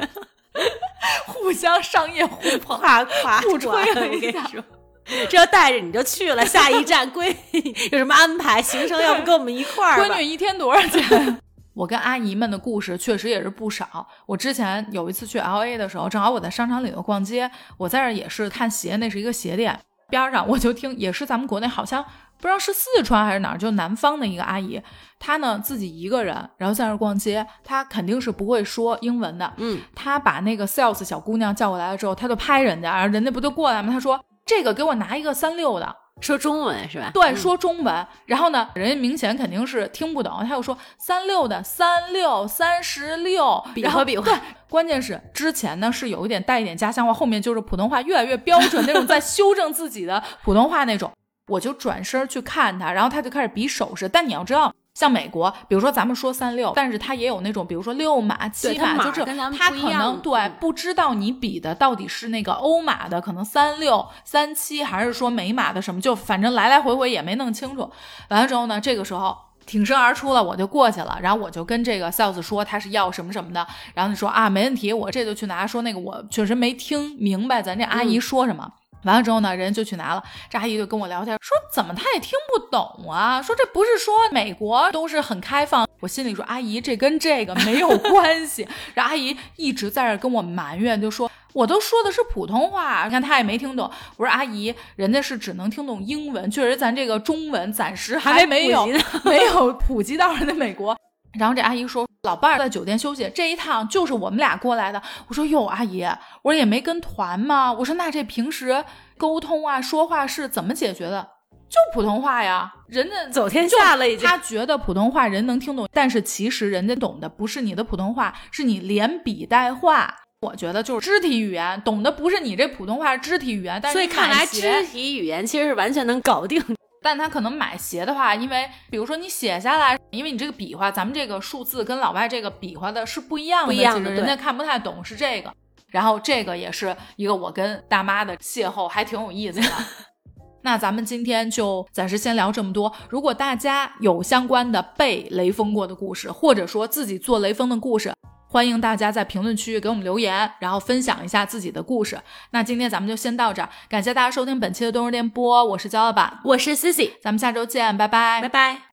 互相商业互捧，夸夸互吹了一下。这要带着你就去了，下一站 闺女有什么安排？行程要不跟我们一块儿？闺女一天多少钱？我跟阿姨们的故事确实也是不少。我之前有一次去 L A 的时候，正好我在商场里头逛街，我在这也是看鞋，那是一个鞋店边上，我就听也是咱们国内好像不知道是四川还是哪儿，就南方的一个阿姨，她呢自己一个人，然后在那逛街，她肯定是不会说英文的，嗯，她把那个 sales 小姑娘叫过来了之后，她就拍人家，然后人家不就过来吗？她说这个给我拿一个三六的。说中文是吧？对，说中文。然后呢，人家明显肯定是听不懂，他又说三六的三六三十六，比划比划。对，关键是之前呢是有一点带一点家乡话，后面就是普通话越来越标准那种，在修正自己的普通话那种。我就转身去看他，然后他就开始比手势。但你要知道。像美国，比如说咱们说三六，但是它也有那种，比如说六码、七码，就是他可能对不知道你比的到底是那个欧码的，可能三六、三七，还是说美码的什么，就反正来来回回也没弄清楚。完了之后呢，这个时候挺身而出了，我就过去了，然后我就跟这个 sales 说他是要什么什么的，然后他说啊没问题，我这就去拿。说那个我确实没听明白咱这阿姨说什么。完了之后呢，人就去拿了。这阿姨就跟我聊天，说怎么她也听不懂啊？说这不是说美国都是很开放？我心里说阿姨，这跟这个没有关系。然后阿姨一直在这跟我埋怨，就说我都说的是普通话，你看她也没听懂。我说阿姨，人家是只能听懂英文，确实咱这个中文暂时还没有没有普及到人家美国。然后这阿姨说，老伴儿在酒店休息，这一趟就是我们俩过来的。我说哟，阿姨，我说也没跟团吗。我说那这平时沟通啊，说话是怎么解决的？就普通话呀。人家 走天下了，已经。他觉得普通话人能听懂，但是其实人家懂的不是你的普通话，是你连笔带画。我觉得就是肢体语言，懂的不是你这普通话，是肢体语言。但是所以看来肢，体语言其实是完全能搞定。但他可能买鞋的话，因为比如说你写下来，因为你这个比划，咱们这个数字跟老外这个比划的是不一样的，不一样的人家看不太懂是这个。然后这个也是一个我跟大妈的邂逅，还挺有意思的。那咱们今天就暂时先聊这么多。如果大家有相关的被雷锋过的故事，或者说自己做雷锋的故事，欢迎大家在评论区给我们留言，然后分享一下自己的故事。那今天咱们就先到这儿，感谢大家收听本期的冬日电波，我是焦老板，我是 Cici，咱们下周见，拜拜拜拜。